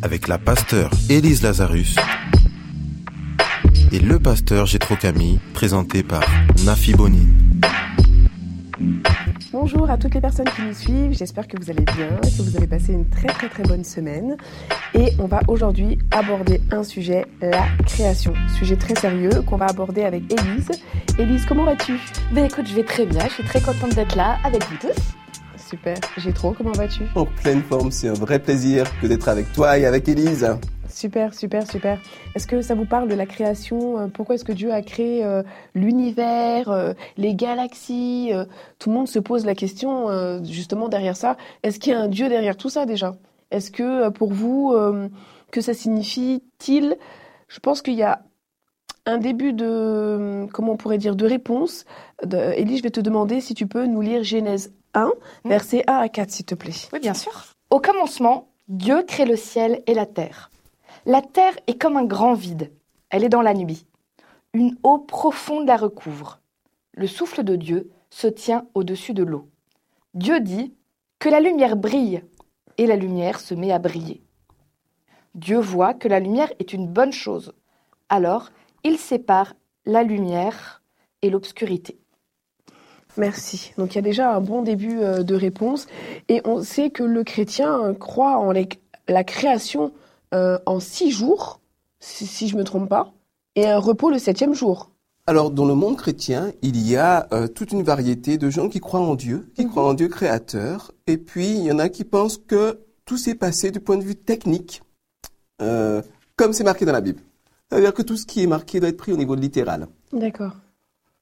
Avec la pasteur Élise Lazarus et le pasteur Gétro Camille, présenté par Nafi Bonine. Bonjour à toutes les personnes qui nous suivent, j'espère que vous allez bien, que vous avez passé une très très très bonne semaine. Et on va aujourd'hui aborder un sujet, la création. Sujet très sérieux qu'on va aborder avec Élise. Élise, comment vas-tu? Ben écoute, je vais très bien, je suis très contente d'être là avec vous tous. Super, j'ai trop, comment vas-tu? En pleine forme, c'est un vrai plaisir que d'être avec toi et avec Élise. Super, super, super. Est-ce que ça vous parle de la création euh, Pourquoi est-ce que Dieu a créé euh, l'univers, euh, les galaxies Tout le monde se pose la question justement derrière ça. Est-ce qu'il y a un Dieu derrière tout ça déjà? Est-ce que pour vous, que ça signifie-t-il? Je pense qu'il y a un début de, comment on pourrait dire, de réponse. Élie, je vais te demander si tu peux nous lire Genèse 1, versets 1 à 4, s'il te plaît. Oui, bien sûr. Au commencement, Dieu crée le ciel et la terre. La terre est comme un grand vide. Elle est dans la nuit. Une eau profonde la recouvre. Le souffle de Dieu se tient au-dessus de l'eau. Dieu dit que la lumière brille, et la lumière se met à briller. Dieu voit que la lumière est une bonne chose. Alors, il sépare la lumière et l'obscurité. Merci. Donc il y a déjà un bon début euh, de réponse. Et on sait que le chrétien croit en la création euh, en six jours, si, je ne me trompe pas, et un repos le septième jour. Alors, dans le monde chrétien, il y a euh, toute une variété de gens qui croient en Dieu, qui mhm. croient en Dieu créateur, et puis il y en a qui pensent que tout s'est passé du point de vue technique, euh, comme c'est marqué dans la Bible. C'est-à-dire que tout ce qui est marqué doit être pris au niveau littéral. D'accord.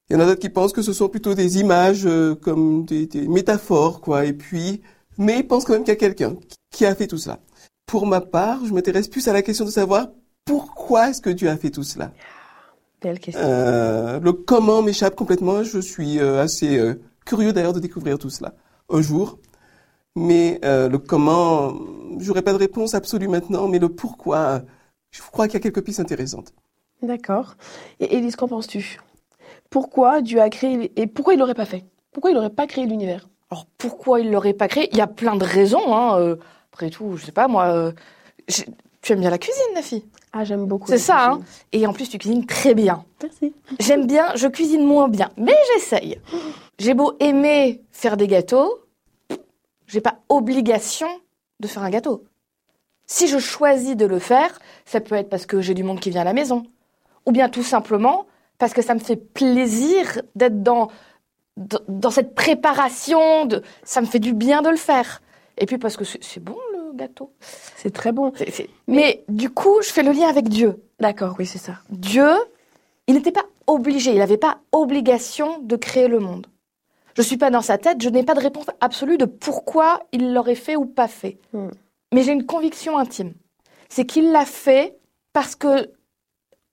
Il y en a d'autres qui pensent que ce sont plutôt des images comme des, des, métaphores, quoi. Et puis, mais ils pensent quand même qu'il y a quelqu'un qui a fait tout ça. Pour ma part, je m'intéresse plus à la question de savoir pourquoi est-ce que Dieu a fait tout cela. Belle question. Euh, le comment m'échappe complètement. Je suis euh, assez euh, curieux d'ailleurs de découvrir tout cela un jour. Mais euh, le comment, j'aurais pas de réponse absolue maintenant, mais le pourquoi, je crois qu'il y a quelques pistes intéressantes. D'accord. Et Élise, qu'en penses-tu? Pourquoi Dieu a créé et pourquoi il l'aurait pas fait? Pourquoi il n'aurait pas créé l'univers? Alors pourquoi il l'aurait pas créé? Il y a plein de raisons. Hein, après tout, je sais pas, moi, euh, tu aimes bien la cuisine, Nafi Ah, j'aime beaucoup. C'est ça, hein Et en plus, tu cuisines très bien. Merci. J'aime bien, je cuisine moins bien, mais j'essaye. J'ai beau aimer faire des gâteaux, j'ai pas obligation de faire un gâteau. Si je choisis de le faire, ça peut être parce que j'ai du monde qui vient à la maison, ou bien tout simplement parce que ça me fait plaisir d'être dans, dans cette préparation, de, ça me fait du bien de le faire. Et puis parce que c'est bon le gâteau. C'est très bon. Mais du coup, je fais le lien avec Dieu. D'accord, oui, c'est ça. Dieu, il n'était pas obligé, il n'avait pas obligation de créer le monde. Je ne suis pas dans sa tête, je n'ai pas de réponse absolue de pourquoi il l'aurait fait ou pas fait. Hmm. Mais j'ai une conviction intime. C'est qu'il l'a fait parce que,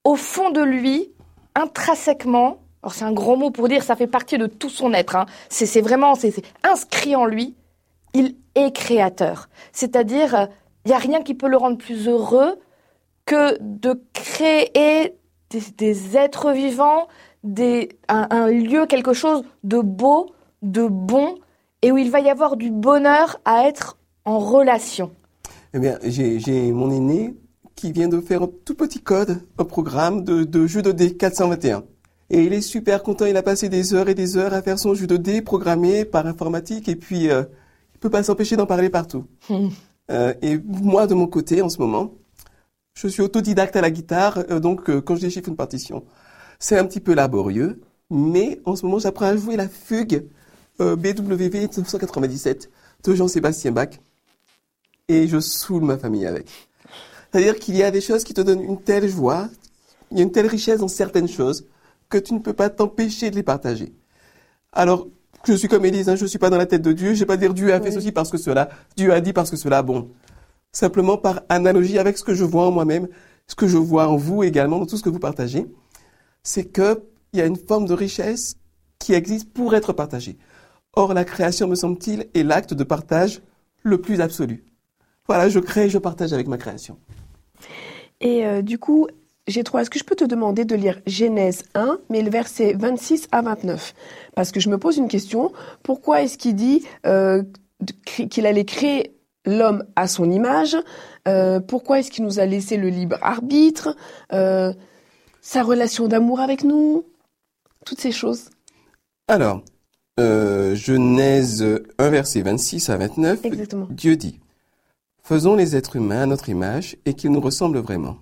au fond de lui, intrinsèquement, alors c'est un gros mot pour dire, ça fait partie de tout son être. Hein. C'est vraiment, c'est inscrit en lui il est créateur. C'est-à-dire, il n'y a rien qui peut le rendre plus heureux que de créer des, êtres vivants, des, un, lieu, quelque chose de beau, de bon, et où il va y avoir du bonheur à être en relation. Eh bien, j'ai mon aîné qui vient de faire un tout petit code, un programme de, de jeu de dés 421. Et il est super content, il a passé des heures et des heures à faire son jeu de dés programmé par informatique, et puis... Euh, peut pas s'empêcher d'en parler partout. euh, et moi, de mon côté, en ce moment, je suis autodidacte à la guitare, euh, donc euh, quand je déchiffre une partition, c'est un petit peu laborieux, mais en ce moment, j'apprends à jouer la fugue BWV 1997 de Jean-Sébastien Bach, et je saoule ma famille avec. C'est-à-dire qu'il y a des choses qui te donnent une telle joie, il y a une telle richesse dans certaines choses, que tu ne peux pas t'empêcher de les partager. Alors, je suis comme Élise, hein, je suis pas dans la tête de Dieu. Je vais pas dire Dieu a fait ceci parce que cela. Dieu a dit parce que cela. Bon, simplement par analogie avec ce que je vois en moi-même, ce que je vois en vous également, dans tout ce que vous partagez, c'est qu'il y a une forme de richesse qui existe pour être partagée. Or, la création, me semble-t-il, est l'acte de partage le plus absolu. Voilà, je crée, je partage avec ma création. Et euh, du coup, j'ai trouvé, est-ce que je peux te demander de lire Genèse 1, mais le verset 26 à 29 Parce que je me pose une question, pourquoi est-ce qu'il dit euh, qu'il allait créer l'homme à son image? Euh, Pourquoi est-ce qu'il nous a laissé le libre arbitre? Sa relation d'amour avec nous? Toutes ces choses. Alors, Genèse 1, verset 26 à 29, Exactement. Dieu dit, Faisons les êtres humains à notre image et qu'ils nous ressemblent vraiment.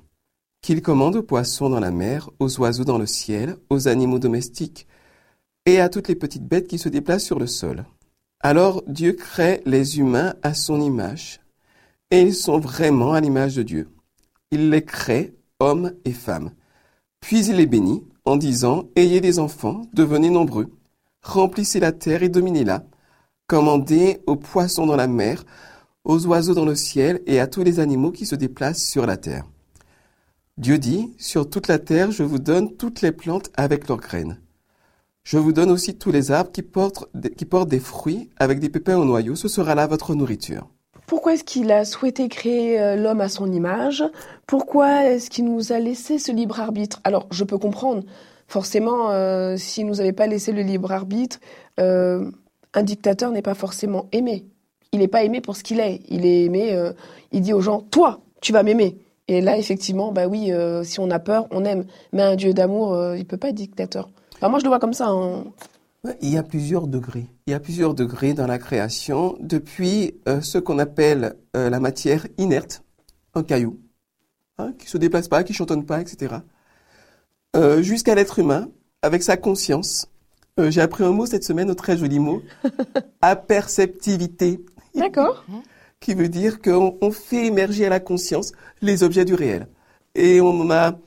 Qu'ils commandent aux poissons dans la mer, aux oiseaux dans le ciel, aux animaux domestiques et à toutes les petites bêtes qui se déplacent sur le sol. Alors Dieu crée les humains à son image et ils sont vraiment à l'image de Dieu. Il les crée, hommes et femmes. Puis il les bénit en disant, Ayez des enfants, devenez nombreux, remplissez la terre et dominez-la, commandez aux poissons dans la mer, aux oiseaux dans le ciel et à tous les animaux qui se déplacent sur la terre. Dieu dit, Sur toute la terre je vous donne toutes les plantes avec leurs graines. Je vous donne aussi tous les arbres qui portent, des fruits avec des pépins au noyau, ce sera là votre nourriture. Pourquoi est-ce qu'il a souhaité créer euh, l'homme à son image? Pourquoi est-ce qu'il nous a laissé ce libre arbitre? Alors, je peux comprendre. Forcément, euh, s'il nous avait pas laissé le libre arbitre, euh, un dictateur n'est pas forcément aimé. Il n'est pas aimé pour ce qu'il est. Il est aimé. euh, il dit aux gens "Toi, tu vas m'aimer." Et là, effectivement, bah oui, euh, si on a peur, on aime. Mais un dieu d'amour, euh, il peut pas être dictateur. Enfin, moi, je le vois comme ça. hein. Il y a plusieurs degrés. Il y a plusieurs degrés dans la création, depuis euh, ce qu'on appelle la matière inerte, un caillou, hein, qui se déplace pas, qui chantonne pas, etc., jusqu'à l'être humain, avec sa conscience. Euh, J'ai appris un mot cette semaine, un très joli mot, aperceptivité, D'accord. qui veut dire qu'on on fait émerger à la conscience les objets du réel. Et on a,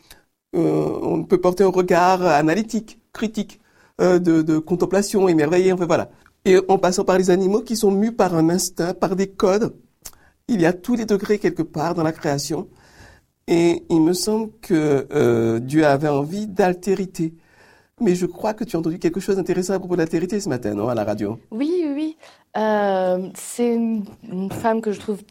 euh, on peut porter un regard analytique, critique, euh, de, de contemplation, émerveillé, enfin voilà. Et en passant par les animaux qui sont mus par un instinct, par des codes, il y a tous les degrés quelque part dans la création. Et il me semble que euh, Dieu avait envie d'altérité. Mais je crois que tu as entendu quelque chose d'intéressant à propos de l'altérité ce matin, non, à la radio? Oui, oui, oui. Euh, c'est une, une femme que je trouve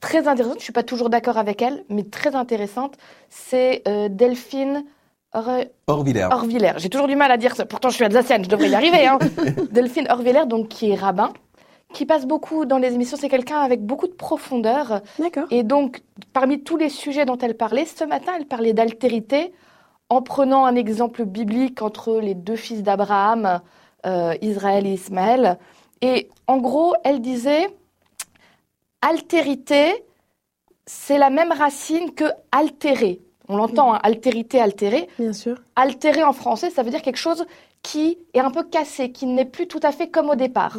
très intéressante. Je suis pas toujours d'accord avec elle, mais très intéressante. C'est euh, Delphine Or- Orvillers. Orvillers. J'ai toujours du mal à dire ça. Pourtant, je suis alsacienne, je devrais y arriver. Hein. Delphine Orvillers, donc qui est rabbin, qui passe beaucoup dans les émissions. C'est quelqu'un avec beaucoup de profondeur. D'accord. Et donc, parmi tous les sujets dont elle parlait, ce matin, elle parlait d'altérité en prenant un exemple biblique entre les deux fils d'Abraham, euh, Israël et Ismaël. Et en gros, elle disait, altérité, c'est la même racine que altérer. On l'entend, hein, altérité, altérer. Bien sûr. Altérer en français, ça veut dire quelque chose qui est un peu cassé, qui n'est plus tout à fait comme au départ.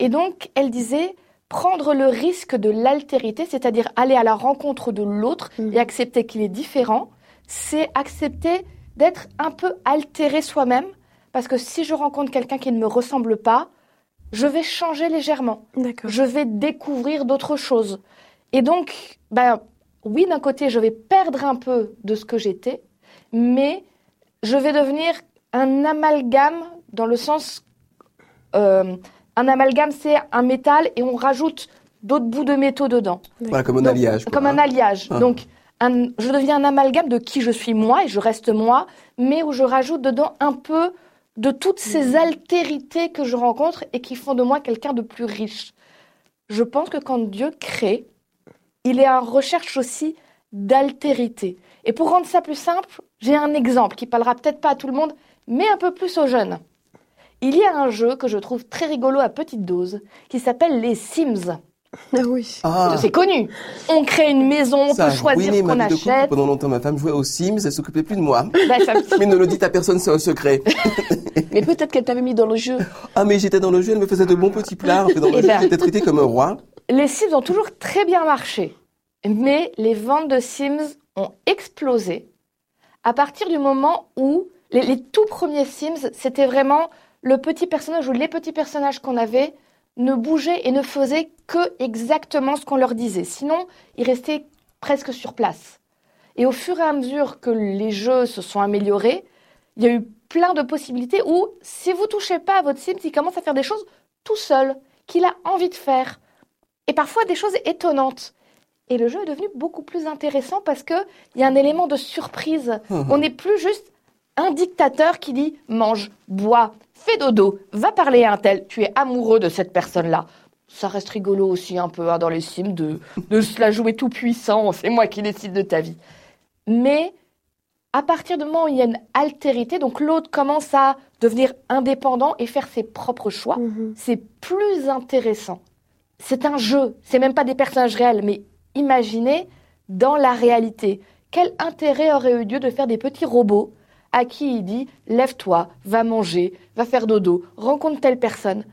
Et donc, elle disait prendre le risque de l'altérité, c'est-à-dire aller à la rencontre de l'autre Mhm. et accepter qu'il est différent, c'est accepter d'être un peu altéré soi-même, parce que si je rencontre quelqu'un qui ne me ressemble pas, je vais changer légèrement, D'accord. je vais découvrir d'autres choses. Et donc, ben, oui, d'un côté, je vais perdre un peu de ce que j'étais, mais je vais devenir un amalgame dans le sens... euh, un amalgame, c'est un métal et on rajoute d'autres bouts de métaux dedans. Voilà, comme un Donc, alliage. quoi, Comme un hein. alliage. Ah. Donc, un- je deviens un amalgame de qui je suis moi et je reste moi, mais où je rajoute dedans un peu de toutes ces altérités que je rencontre et qui font de moi quelqu'un de plus riche. Je pense que quand Dieu crée, il est en recherche aussi d'altérité. Et pour rendre ça plus simple, j'ai un exemple qui parlera peut-être pas à tout le monde, mais un peu plus aux jeunes. Il y a un jeu que je trouve très rigolo à petite dose qui s'appelle les Sims. Ah oui. Ah, C'est connu. On crée une maison, on ça peut a choisir ce qu'on achète. Pendant longtemps, ma femme jouait aux Sims, elle s'occupait plus de moi. Ça- Mais ne le dites à personne, c'est un secret. Mais peut-être qu'elle t'avait mis dans le jeu. Ah, mais j'étais dans le jeu, elle me faisait de bons petits plats. En fait, dans le Eh jeu, ben. j'étais traité comme un roi. Les Sims ont toujours très bien marché, mais les ventes de Sims ont explosé à partir du moment où les, les tout premiers Sims, c'était vraiment le petit personnage ou les petits personnages qu'on avait ne bougeaient et ne faisaient que exactement ce qu'on leur disait. Sinon, ils restaient presque sur place. Et au fur et à mesure que les jeux se sont améliorés, il y a eu plein de possibilités où, si vous touchez pas à votre Sims, il commence à faire des choses tout seul, qu'il a envie de faire. Et parfois des choses étonnantes. Et le jeu est devenu beaucoup plus intéressant parce qu'il y a un élément de surprise. Mhm. On n'est plus juste un dictateur qui dit mange, bois, fais dodo, va parler à un tel, tu es amoureux de cette personne-là. Ça reste rigolo aussi un peu hein, dans les Sims de, de se la jouer tout puissant, c'est moi qui décide de ta vie. Mais à partir du moment où il y a une altérité, donc l'autre commence à devenir indépendant et faire ses propres choix, Mhm. c'est plus intéressant. C'est un jeu, c'est même pas des personnages réels, mais imaginez dans la réalité. Quel intérêt aurait eu Dieu de faire des petits robots à qui il dit lève-toi, va manger, va faire dodo, rencontre telle personne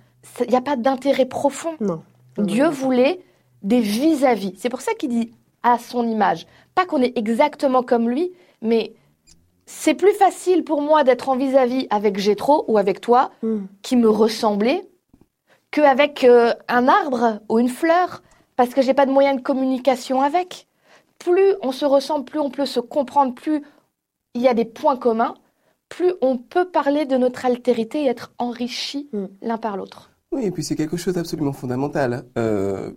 Il n'y a pas d'intérêt profond. Non. Dieu voulait des vis-à-vis. C'est pour ça qu'il dit à son image. Pas qu'on est exactement comme lui, mais c'est plus facile pour moi d'être en vis-à-vis avec Gétro ou avec toi, Mhm. qui me ressemblait, qu'avec euh, un arbre ou une fleur, parce que j'ai pas de moyen de communication avec. Plus on se ressemble, plus on peut se comprendre, plus il y a des points communs, plus on peut parler de notre altérité et être enrichi Mm. l'un par l'autre. Oui, et puis c'est quelque chose d'absolument fondamental. Euh,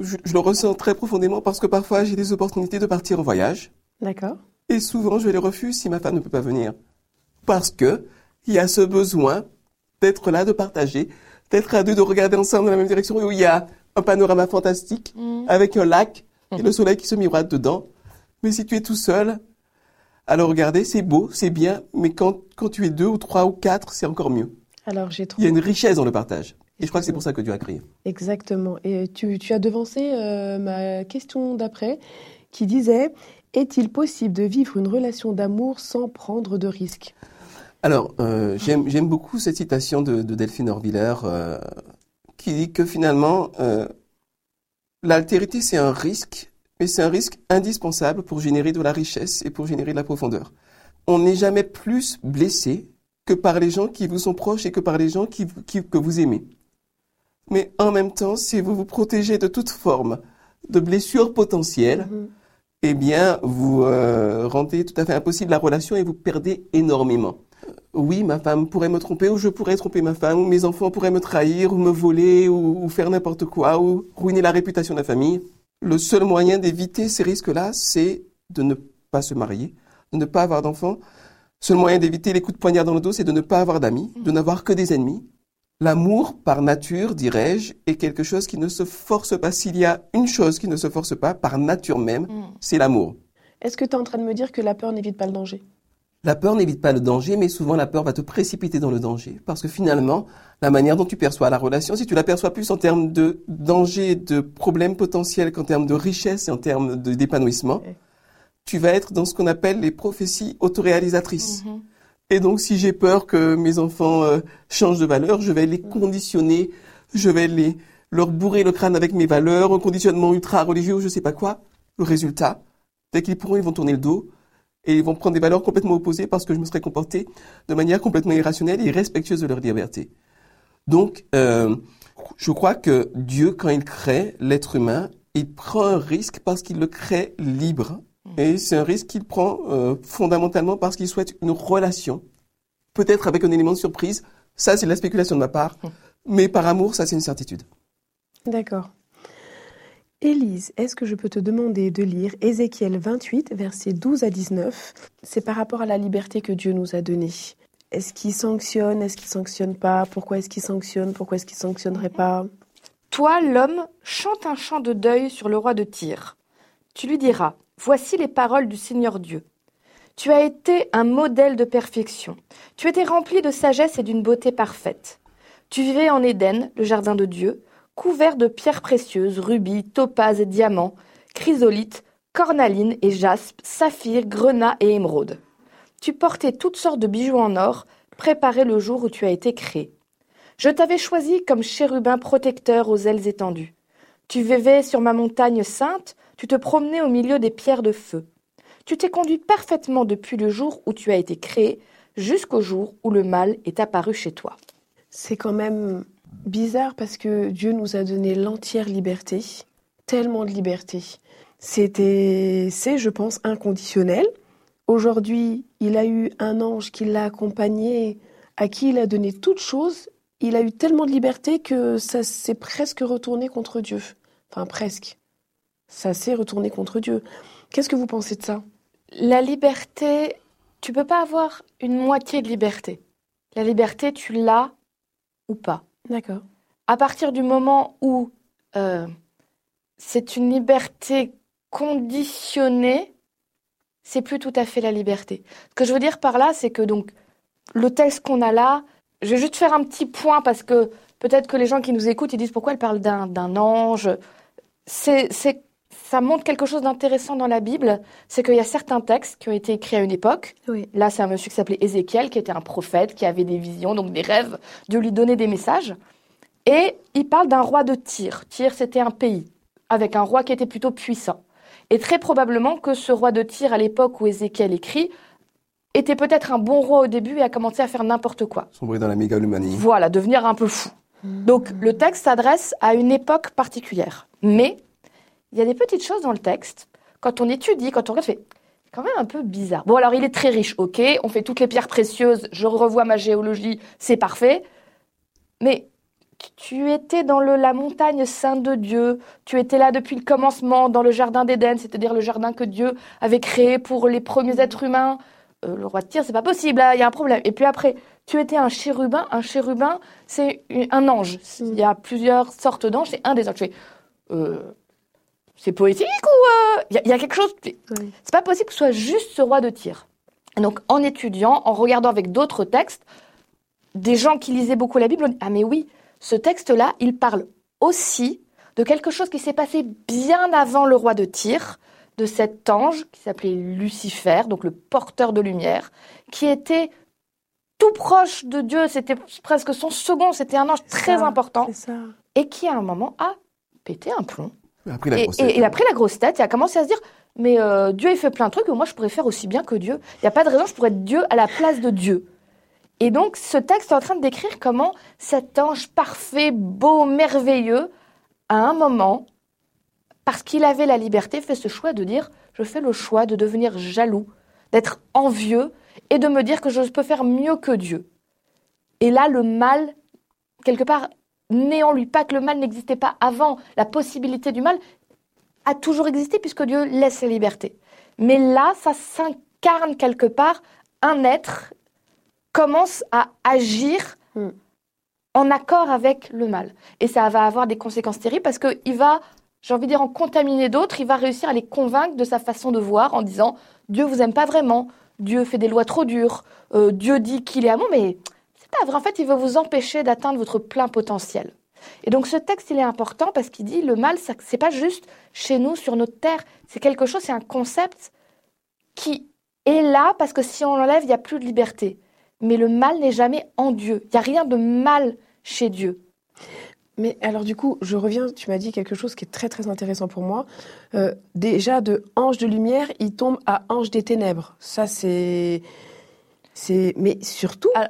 je, je le ressens très profondément parce que parfois j'ai des opportunités de partir en voyage D'accord. et souvent je les refuse si ma femme ne peut pas venir. Parce que il y a ce besoin d'être là, de partager, d'être à deux, de regarder ensemble dans la même direction où il y a un panorama fantastique avec un lac et le soleil qui se miroite dedans. Mais si tu es tout seul, alors regardez, c'est beau, c'est bien, mais quand, quand tu es deux ou trois ou quatre, c'est encore mieux. Alors j'ai Il y trouvé. a une richesse dans le partage. Et je crois que c'est pour ça que Dieu a créé. Exactement. Et tu, tu as devancé euh, ma question d'après qui disait Est-il possible de vivre une relation d'amour sans prendre de risques? Alors, euh, j'aime j'aime beaucoup cette citation de, de Delphine Orviller euh, qui dit que finalement, l'altérité, c'est un risque, mais c'est un risque indispensable pour générer de la richesse et pour générer de la profondeur. On n'est jamais plus blessé que par les gens qui vous sont proches et que par les gens qui, vous- qui- que vous aimez. Mais en même temps, si vous vous protégez de toute forme de blessures potentielles, Mhm. eh bien, vous euh, rendez tout à fait impossible la relation et vous perdez énormément. Euh, Oui, ma femme pourrait me tromper, ou je pourrais tromper ma femme, ou mes enfants pourraient me trahir, ou me voler, ou, ou faire n'importe quoi, ou ruiner la réputation de la famille. Le seul moyen d'éviter ces risques-là, c'est de ne pas se marier, de ne pas avoir d'enfants. Le seul moyen d'éviter les coups de poignard dans le dos, c'est de ne pas avoir d'amis, de n'avoir que des ennemis. L'amour, par nature, dirais-je, est quelque chose qui ne se force pas. S'il y a une chose qui ne se force pas, par nature même, c'est l'amour. Est-ce que tu es en train de me dire que la peur n'évite pas le danger? La peur n'évite pas le danger, mais souvent la peur va te précipiter dans le danger. Parce que finalement, la manière dont tu perçois la relation, si tu la perçois plus en termes de danger, de problèmes potentiels qu'en termes de richesse et en termes d'épanouissement, tu vas être dans ce qu'on appelle les prophéties autoréalisatrices. Et donc, si j'ai peur que mes enfants euh, changent de valeur, je vais les conditionner, je vais les leur bourrer le crâne avec mes valeurs, un conditionnement ultra religieux, je sais pas quoi. Le résultat, dès qu'ils pourront, ils vont tourner le dos et ils vont prendre des valeurs complètement opposées parce que je me serais comporté de manière complètement irrationnelle et irrespectueuse de leur liberté. Donc, euh, je crois que Dieu, quand il crée l'être humain, il prend un risque parce qu'il le crée libre. Et c'est un risque qu'il prend euh, fondamentalement parce qu'il souhaite une relation, peut-être avec un élément de surprise. Ça, c'est de la spéculation de ma part. Mais par amour, ça, c'est une certitude. D'accord. Élise, est-ce que je peux te demander de lire Ézéchiel 28, versets 12 à 19 C'est par rapport à la liberté que Dieu nous a donnée. Est-ce qu'il sanctionne Est-ce qu'il sanctionne pas? Pourquoi est-ce qu'il sanctionne? Pourquoi est-ce qu'il sanctionnerait pas? Toi, l'homme, chante un chant de deuil sur le roi de Tyr. Tu lui diras Voici les paroles du Seigneur Dieu. Tu as été un modèle de perfection. Tu étais rempli de sagesse et d'une beauté parfaite. Tu vivais en Éden, le jardin de Dieu, couvert de pierres précieuses, rubis, topazes diamants, chrysolites, cornalines et jaspes, saphirs, grenats et émeraudes. Tu portais toutes sortes de bijoux en or, préparés le jour où tu as été créé. Je t'avais choisi comme chérubin protecteur aux ailes étendues. Tu vivais sur ma montagne sainte, tu te promenais au milieu des pierres de feu. Tu t'es conduit parfaitement depuis le jour où tu as été créé jusqu'au jour où le mal est apparu chez toi. C'est quand même bizarre parce que Dieu nous a donné l'entière liberté, tellement de liberté. c'était, c'est, je pense, inconditionnel. Aujourd'hui, il a eu un ange qui l'a accompagné, à qui il a donné toute chose. Il a eu tellement de liberté que ça s'est presque retourné contre Dieu. Enfin, presque. Ça s'est retourné contre Dieu. Qu'est-ce que vous pensez de ça? La liberté, tu peux pas avoir une moitié de liberté. La liberté, tu l'as ou pas. D'accord. À partir du moment où euh, c'est une liberté conditionnée, c'est plus tout à fait la liberté. Ce que je veux dire par là, c'est que donc le texte qu'on a là, je vais juste faire un petit point parce que peut-être que les gens qui nous écoutent, ils disent pourquoi elle parle d'un ange. C'est ça montre quelque chose d'intéressant dans la Bible, c'est qu'il y a certains textes qui ont été écrits à une époque. Là, c'est un monsieur qui s'appelait Ézéchiel, qui était un prophète, qui avait des visions, donc des rêves. Dieu lui donnait des messages. Et il parle d'un roi de Tyr. Tyr, c'était un pays, avec un roi qui était plutôt puissant. Et très probablement que ce roi de Tyr, à l'époque où Ézéchiel écrit, était peut-être un bon roi au début et a commencé à faire n'importe quoi. Sombrer dans la mégalomanie. Voilà, devenir un peu fou. Donc le texte s'adresse à une époque particulière. Mais il y a des petites choses dans le texte. Quand on étudie, quand on regarde, fait quand même un peu bizarre. Bon, alors il est très riche, ok, on fait toutes les pierres précieuses, je revois ma géologie, c'est parfait. Mais tu étais dans la montagne sainte de Dieu, tu étais là depuis le commencement, dans le jardin d'Éden, c'est-à-dire le jardin que Dieu avait créé pour les premiers êtres humains. Euh, le roi de Tyr, c'est pas possible, il y a un problème. Et puis après, tu étais un chérubin. Un chérubin, c'est un ange. Il y a plusieurs sortes d'anges, c'est un des anges. Euh, c'est poétique ou il euh, y, a quelque chose C'est pas possible que ce soit juste ce roi de Tyr. Donc en étudiant, en regardant avec d'autres textes, des gens qui lisaient beaucoup la Bible dit ah mais oui, ce texte-là, il parle aussi de quelque chose qui s'est passé bien avant le roi de Tyr, de cet ange qui s'appelait Lucifer, donc le porteur de lumière, qui était tout proche de Dieu, c'était presque son second, c'était un ange très important, et qui à un moment a pété un plomb il a pris la grosse et, tête. il a pris la grosse tête et a commencé à se dire mais euh, Dieu il fait plein de trucs, mais moi je pourrais faire aussi bien que Dieu. Il n'y a pas de raison, je pourrais être Dieu à la place de Dieu. Et donc ce texte est en train de décrire comment cet ange parfait, beau, merveilleux, à un moment, parce qu'il avait la liberté, fait ce choix de dire je fais le choix de devenir jaloux, d'être envieux et de me dire que je peux faire mieux que Dieu. Et là, le mal, quelque part, né en lui. Pas que le mal n'existait pas avant. La possibilité du mal a toujours existé puisque Dieu laisse la liberté. Mais là, ça s'incarne quelque part. Un être commence à agir Hmm. en accord avec le mal. Et ça va avoir des conséquences terribles parce qu'il va, j'ai envie de dire, en contaminer d'autres. Il va réussir à les convaincre de sa façon de voir en disant Dieu vous aime pas vraiment. Dieu fait des lois trop dures. Euh, Dieu dit qu'il est amour, mais En fait, il veut vous empêcher d'atteindre votre plein potentiel. Et donc ce texte, il est important parce qu'il dit le mal, c'est pas juste chez nous, sur notre terre. C'est quelque chose, c'est un concept qui est là parce que si on l'enlève, il n'y a plus de liberté. Mais le mal n'est jamais en Dieu. Il n'y a rien de mal chez Dieu. Mais alors du coup, je reviens, tu m'as dit quelque chose qui est très très intéressant pour moi. Euh, déjà de ange de lumière, il tombe à ange des ténèbres. Ça c'est... c'est Mais surtout... Alors,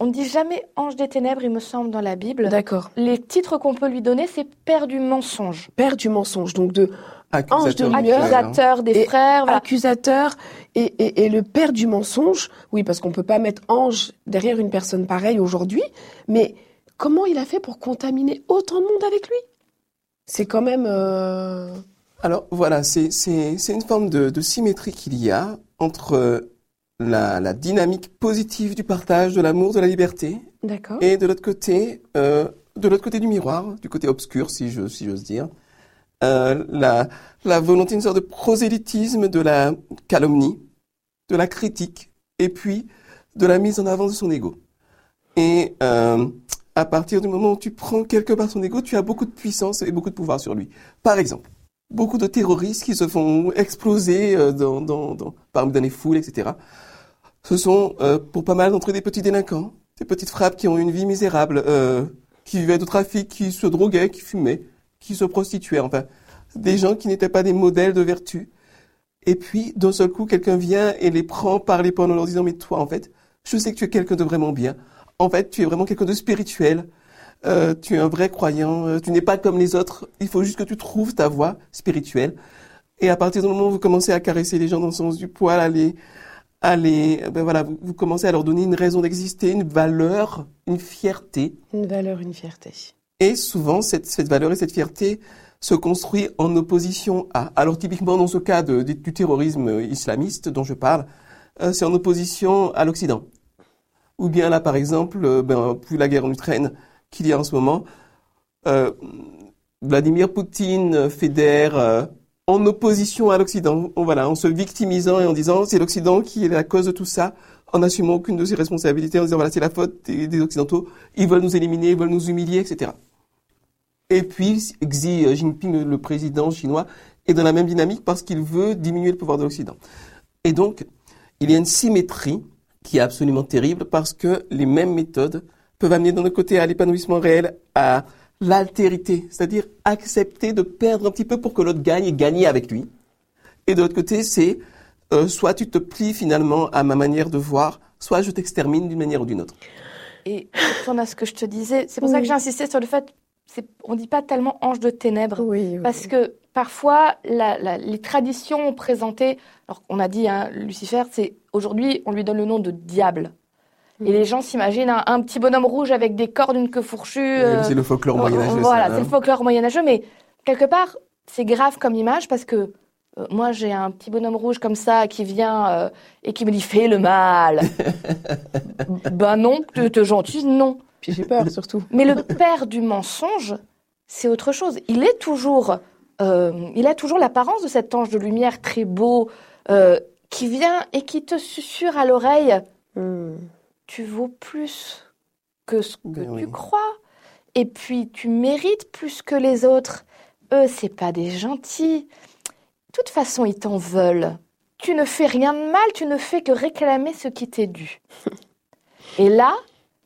on ne dit jamais ange des ténèbres, il me semble, dans la Bible. D'accord. Les titres qu'on peut lui donner, c'est père du mensonge, Père du mensonge, donc de Ange de Accusateur lumière. accusateur des Et frères. voilà. accusateur et, et, et le père du mensonge. Oui, parce qu'on peut pas mettre ange derrière une personne pareille aujourd'hui. Mais comment il a fait pour contaminer autant de monde avec lui? C'est quand même... euh, Alors voilà, c'est c'est- c'est une forme de, de symétrie qu'il y a entre euh, la, la dynamique positive du partage, de l'amour, de la liberté, D'accord. et de l'autre côté, euh, de l'autre côté du miroir, du côté obscur, si je si j'ose dire, euh, la la volonté, une sorte de prosélytisme de la calomnie, de la critique, et puis de la mise en avant de son ego. Et euh, à partir du moment où tu prends quelque part son ego, tu as beaucoup de puissance et beaucoup de pouvoir sur lui. Par exemple, beaucoup de terroristes qui se font exploser euh, dans, dans, dans, parmi dans les foules, etc. Ce sont euh, pour pas mal d'entre eux des petits délinquants, des petites frappes qui ont une vie misérable, euh, qui vivaient de trafic, qui se droguaient, qui fumaient, qui se prostituaient, enfin, des gens qui n'étaient pas des modèles de vertu. Et puis, d'un seul coup, quelqu'un vient et les prend par l'épaule en leur disant, mais toi, en fait, je sais que tu es quelqu'un de vraiment bien. En fait, tu es vraiment quelqu'un de spirituel. Euh, tu es un vrai croyant. euh, tu n'es pas comme les autres. Il faut juste que tu trouves ta voie spirituelle. Et à partir du moment où vous commencez à caresser les gens dans le sens du poil, à les, à les, ben voilà, vous, vous commencez à leur donner une raison d'exister, une valeur, une fierté. Une valeur, une fierté. Et souvent, cette, cette valeur et cette fierté se construit en opposition à. Alors typiquement dans ce cas de, du terrorisme islamiste dont je parle, euh, c'est en opposition à l'Occident. Ou bien là, par exemple, euh, ben, puis la guerre en Ukraine qu'il y a en ce moment, euh, Vladimir Poutine fédère euh, en opposition à l'Occident, voilà, en se victimisant et en disant c'est l'Occident qui est la cause de tout ça, en assumant aucune de ses responsabilités, en disant voilà c'est la faute des, des Occidentaux, ils veulent nous éliminer, ils veulent nous humilier, etc. Et puis Xi Jinping, le président chinois, est dans la même dynamique parce qu'il veut diminuer le pouvoir de l'Occident. Et donc, il y a une symétrie qui est absolument terrible parce que les mêmes méthodes peuvent amener d'un côté à l'épanouissement réel, à l'altérité, c'est-à-dire accepter de perdre un petit peu pour que l'autre gagne et gagner avec lui. Et de l'autre côté, c'est euh, soit tu te plies finalement à ma manière de voir, soit je t'extermine d'une manière ou d'une autre. Et retourne à ce que je te disais, c'est pour oui. ça que j'ai insisté sur le fait, on ne dit pas tellement ange de ténèbres, oui, oui. parce que parfois la, la, les traditions ont présenté, alors on a dit hein, Lucifer, c'est aujourd'hui on lui donne le nom de diable. Et les gens s'imaginent un, un, petit bonhomme rouge avec des cordes, une queue fourchue. Euh, c'est le folklore moyenâgeux. Voilà, c'est le folklore moyenâgeux, mais quelque part, c'est grave comme image parce que euh, moi, j'ai un petit bonhomme rouge comme ça qui vient euh, et qui me dit fais le mal. ben non, tu es gentil, non. Puis j'ai peur surtout. Mais le père du mensonge, c'est autre chose. Il est toujours, euh, il a toujours l'apparence de cet ange de lumière très beau qui vient et qui te susurre à l'oreille. Hmm tu vaux plus que ce que ben tu oui. crois. Et puis, tu mérites plus que les autres. Eux, c'est pas des gentils. De toute façon, ils t'en veulent. Tu ne fais rien de mal, tu ne fais que réclamer ce qui t'est dû. Et là,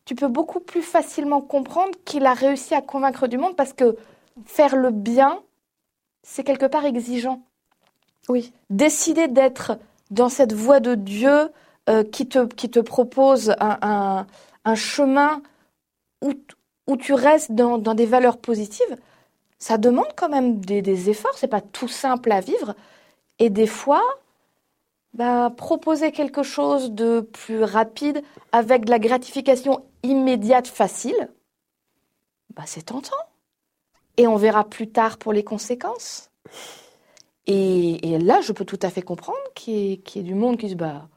tu peux beaucoup plus facilement comprendre qu'il a réussi à convaincre du monde parce que faire le bien, c'est quelque part exigeant. Oui. Décider d'être dans cette voie de Dieu, euh, qui, te, qui te propose un, un, chemin où, où, tu restes dans, dans, des valeurs positives, ça demande quand même des, des efforts. C'est pas tout simple à vivre. Et des fois, bah, proposer quelque chose de plus rapide avec de la gratification immédiate facile, bah, c'est tentant. Et on verra plus tard pour les conséquences. Et, et là, je peux tout à fait comprendre qu'il y, y, ait du monde qui se bat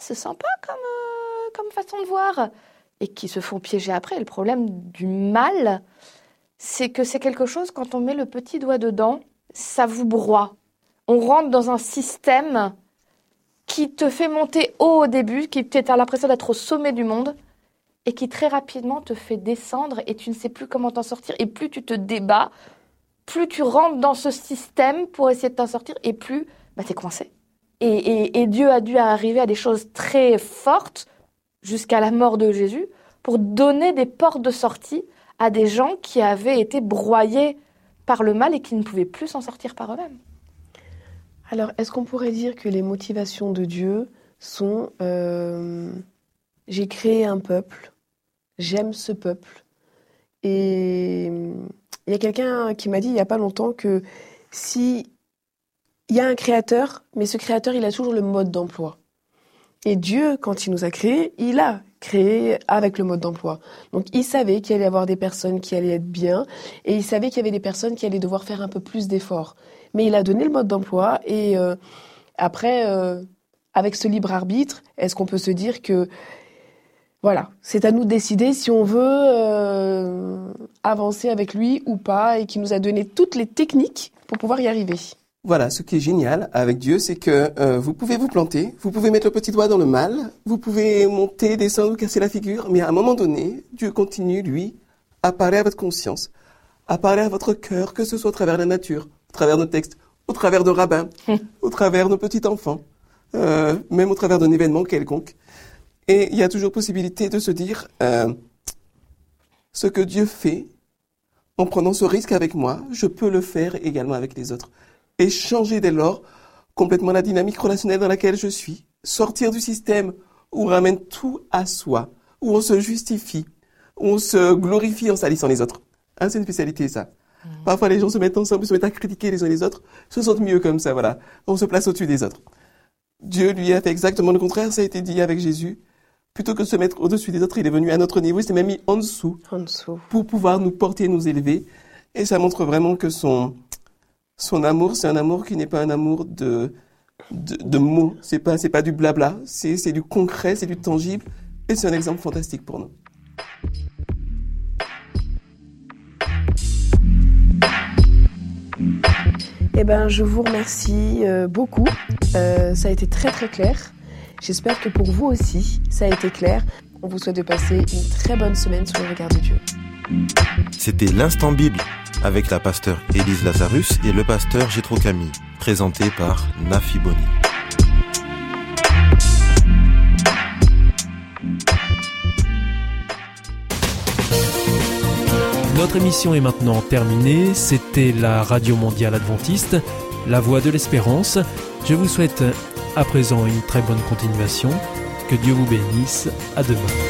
c'est sympa comme, euh, comme façon de voir, et qui se font piéger après. Le problème du mal, c'est que c'est quelque chose, quand on met le petit doigt dedans, ça vous broie. On rentre dans un système qui te fait monter haut au début, qui tu as l'impression d'être au sommet du monde, et qui très rapidement te fait descendre et tu ne sais plus comment t'en sortir. Et plus tu te débats, plus tu rentres dans ce système pour essayer de t'en sortir, et plus bah, tu es coincé. Et, Dieu a dû arriver à des choses très fortes jusqu'à la mort de Jésus pour donner des portes de sortie à des gens qui avaient été broyés par le mal et qui ne pouvaient plus s'en sortir par eux-mêmes. Alors, est-ce qu'on pourrait dire que les motivations de Dieu sont euh, j'ai créé un peuple, j'aime ce peuple, et il y a quelqu'un qui m'a dit il n'y a pas longtemps que si il y a un créateur, mais ce créateur, il a toujours le mode d'emploi. Et Dieu, quand il nous a créés, il a créé avec le mode d'emploi. Donc il savait qu'il allait y avoir des personnes qui allaient être bien, et il savait qu'il y avait des personnes qui allaient devoir faire un peu plus d'efforts. Mais il a donné le mode d'emploi, et euh, après, euh, avec ce libre arbitre, est-ce qu'on peut se dire que voilà, c'est à nous de décider si on veut euh, avancer avec lui ou pas, et qu'il nous a donné toutes les techniques pour pouvoir y arriver. Voilà, ce qui est génial avec Dieu, c'est que euh, vous pouvez vous planter, vous pouvez mettre le petit doigt dans le mal, vous pouvez monter, descendre, vous casser la figure, mais à un moment donné, Dieu continue, lui, à parler à votre conscience, à parler à votre cœur, que ce soit au travers de la nature, au travers de nos textes, au travers de rabbins, au travers de nos petits enfants, euh, même au travers d'un événement quelconque. Et il y a toujours possibilité de se dire, euh, ce que Dieu fait, en prenant ce risque avec moi, je peux le faire également avec les autres et changer dès lors complètement la dynamique relationnelle dans laquelle je suis, sortir du système où on ramène tout à soi, où on se justifie, où on se glorifie en salissant les autres. Hein, c'est une spécialité ça. Parfois, les gens se mettent ensemble, se mettent à critiquer les uns les autres, se sentent mieux comme ça, voilà. On se place au-dessus des autres. Dieu, lui, a fait exactement le contraire, ça a été dit avec Jésus. Plutôt que de se mettre au-dessus des autres, il est venu à notre niveau, il s'est même mis en dessous. En dessous. Pour pouvoir nous porter, nous élever. Et ça montre vraiment que son, son amour, c'est un amour qui n'est pas un amour de, de, de mots. C'est pas, c'est pas du blabla. C'est, c'est du concret, c'est du tangible. Et c'est un exemple fantastique pour nous. Eh ben, je vous remercie euh, beaucoup. Euh, ça a été très très clair. J'espère que pour vous aussi, ça a été clair. On vous souhaite de passer une très bonne semaine sur le regard de Dieu. C'était l'instant Bible avec la pasteur Élise Lazarus et le pasteur Gétro Camille, présenté par Nafi Boni. Notre émission est maintenant terminée. C'était la Radio Mondiale Adventiste, la voix de l'espérance. Je vous souhaite à présent une très bonne continuation. Que Dieu vous bénisse. À demain.